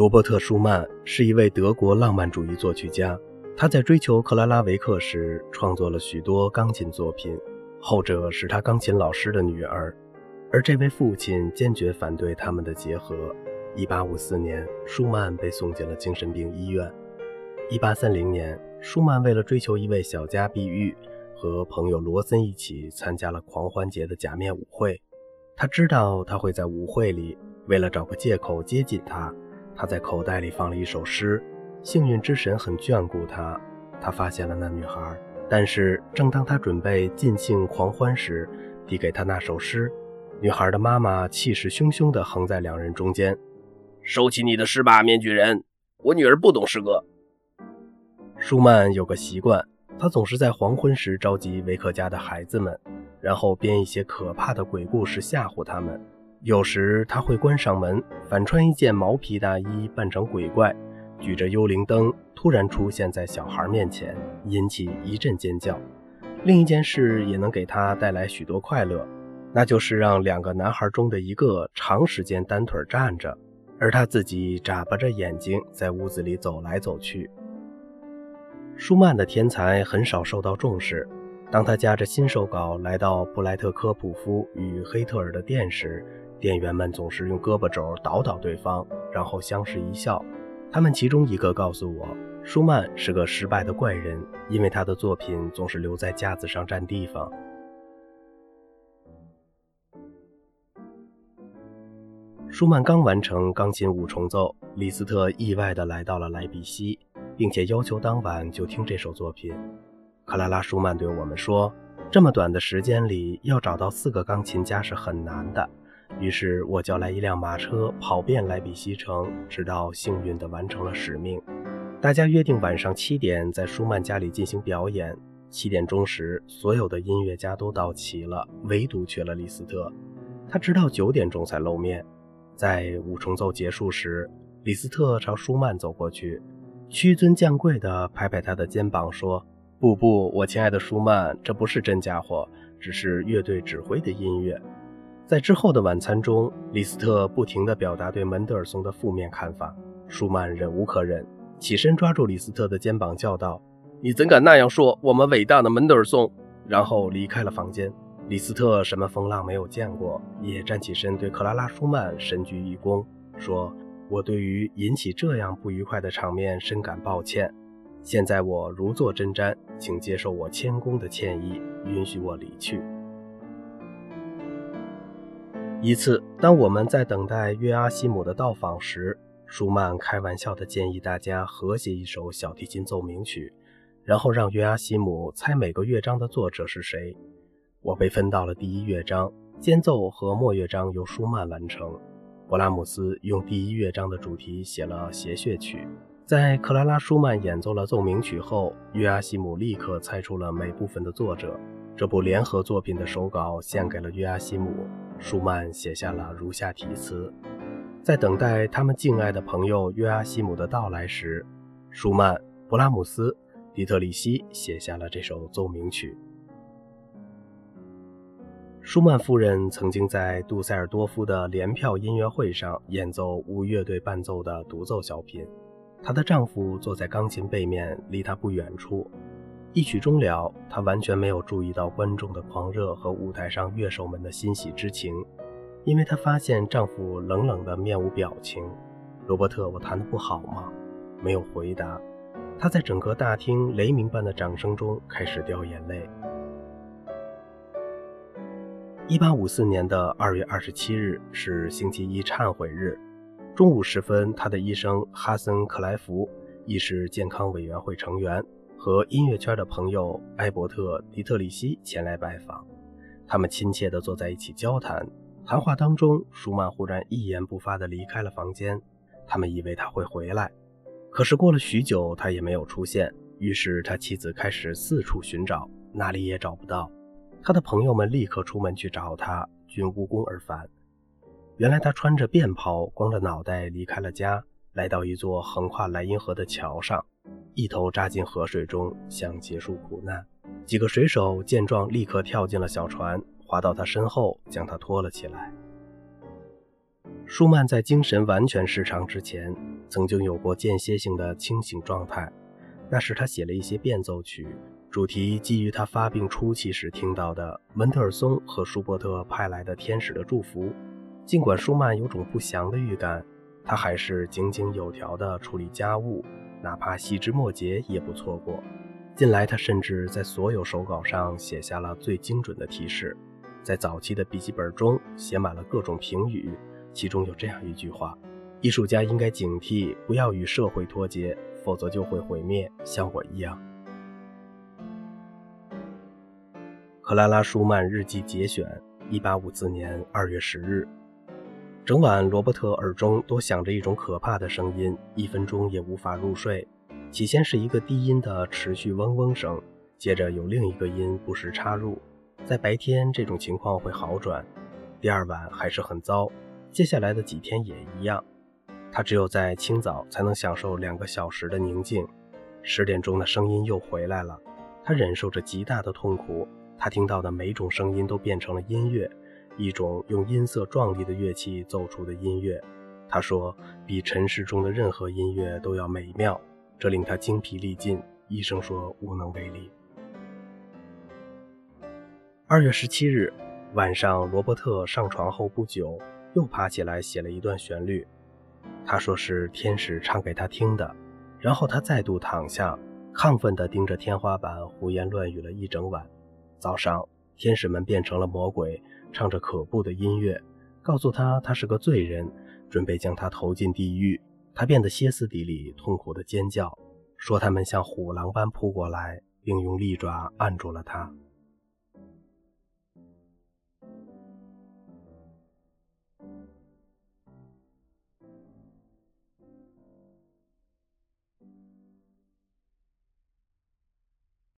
罗伯特·舒曼是一位德国浪漫主义作曲家。他在追求克拉拉·维克时，创作了许多钢琴作品，后者是他钢琴老师的女儿，而这位父亲坚决反对他们的结合。1854年，舒曼被送进了精神病医院。1830年，舒曼为了追求一位小家碧玉，和朋友罗森一起参加了狂欢节的假面舞会。他知道他会在舞会里，为了找个借口接近她。他在口袋里放了一首诗，幸运之神很眷顾他，他发现了那女孩。但是，正当他准备尽兴狂欢时，递给他那首诗，女孩的妈妈气势汹汹地横在两人中间：“收起你的诗吧，面具人！我女儿不懂诗歌。”舒曼有个习惯，他总是在黄昏时召集维克家的孩子们，然后编一些可怕的鬼故事吓唬他们。有时他会关上门，反穿一件毛皮大衣，扮成鬼怪，举着幽灵灯，突然出现在小孩面前，引起一阵尖叫。另一件事也能给他带来许多快乐，那就是让两个男孩中的一个长时间单腿站着，而他自己眨巴着眼睛在屋子里走来走去。舒曼的天才很少受到重视。当他夹着新手稿来到布莱特科普夫与黑特尔的店时，店员们总是用胳膊肘捣捣对方，然后相视一笑。他们其中一个告诉我，舒曼是个失败的怪人，因为他的作品总是留在架子上占地方。舒曼刚完成钢琴五重奏，李斯特意外地来到了莱比锡，并且要求当晚就听这首作品。克拉拉·舒曼对我们说：“这么短的时间里，要找到四个钢琴家是很难的。”于是我叫来一辆马车，跑遍莱比锡城，直到幸运地完成了使命。大家约定晚上七点在舒曼家里进行表演。七点钟时，所有的音乐家都到齐了，唯独缺了李斯特。他直到九点钟才露面。在五重奏结束时，李斯特朝舒曼走过去，屈尊降贵地拍拍他的肩膀，说：“不不，我亲爱的舒曼，这不是真家伙，只是乐队指挥的音乐。”在之后的晚餐中，李斯特不停地表达对门德尔松的负面看法。舒曼忍无可忍，起身抓住李斯特的肩膀，叫道：“你怎敢那样说我们伟大的门德尔松？”然后离开了房间。李斯特什么风浪没有见过，也站起身对克拉拉·舒曼深鞠一躬，说：“我对于引起这样不愉快的场面深感抱歉。现在我如坐针毡，请接受我谦恭的歉意，允许我离去。”一次，当我们在等待约阿希姆的到访时，舒曼开玩笑地建议大家合写一首小提琴奏鸣曲，然后让约阿希姆猜每个乐章的作者是谁。我被分到了第一乐章，间奏和末乐章由舒曼完成。勃拉姆斯用第一乐章的主题写了谐谑曲。在克拉拉·舒曼演奏了奏鸣曲后，约阿希姆立刻猜出了每部分的作者。这部联合作品的手稿献给了约阿希姆。舒曼写下了如下题词：在等待他们敬爱的朋友约阿希姆的到来时，舒曼、勃拉姆斯、迪特里希写下了这首奏鸣曲。舒曼夫人曾经在杜塞尔多夫的联票音乐会上演奏无乐队伴奏的独奏小品，她的丈夫坐在钢琴背面，离她不远处。一曲终了，她完全没有注意到观众的狂热和舞台上乐手们的欣喜之情，因为她发现丈夫冷冷的面无表情。罗伯特，我弹得不好吗？没有回答。他在整个大厅雷鸣般的掌声中开始掉眼泪。一八五四年的二月二十七日是星期一忏悔日，中午时分，他的医生哈森·克莱夫，亦是健康委员会成员。和音乐圈的朋友埃伯特·迪特里希前来拜访，他们亲切地坐在一起交谈。谈话当中，舒曼忽然一言不发地离开了房间。他们以为他会回来，可是过了许久，他也没有出现。于是他妻子开始四处寻找，哪里也找不到。他的朋友们立刻出门去找他，均无功而返。原来他穿着便袍，光着脑袋离开了家，来到一座横跨莱茵河的桥上。一头扎进河水中，想结束苦难。几个水手见状，立刻跳进了小船，划到他身后，将他拖了起来。舒曼在精神完全失常之前，曾经有过间歇性的清醒状态，那时他写了一些变奏曲，主题基于他发病初期时听到的门德尔松和舒伯特派来的天使的祝福。尽管舒曼有种不祥的预感，他还是井井有条地处理家务，哪怕细枝末节也不错过。近来，他甚至在所有手稿上写下了最精准的提示，在早期的笔记本中写满了各种评语。其中有这样一句话：“艺术家应该警惕，不要与社会脱节，否则就会毁灭，像我一样。”克拉拉·舒曼日记节选，一八五四年二月十日。整晚，罗伯特耳中都响着一种可怕的声音，一分钟也无法入睡。起先是一个低音的持续嗡嗡声，接着有另一个音不时插入。在白天，这种情况会好转；第二晚还是很糟。接下来的几天也一样，他只有在清早才能享受两个小时的宁静。十点钟的声音又回来了，他忍受着极大的痛苦。他听到的每种声音都变成了音乐，一种用音色壮丽的乐器奏出的音乐。他说，比尘世中的任何音乐都要美妙，这令他精疲力尽。医生说无能为力。二月十七日晚上，罗伯特上床后不久。又爬起来写了一段旋律，他说是天使唱给他听的。然后他再度躺下，亢奋地盯着天花板，胡言乱语了一整晚。早上，天使们变成了魔鬼，唱着可怖的音乐，告诉他他是个罪人，准备将他投进地狱。他变得歇斯底里，痛苦地尖叫，说他们像虎狼般扑过来，并用利爪按住了他。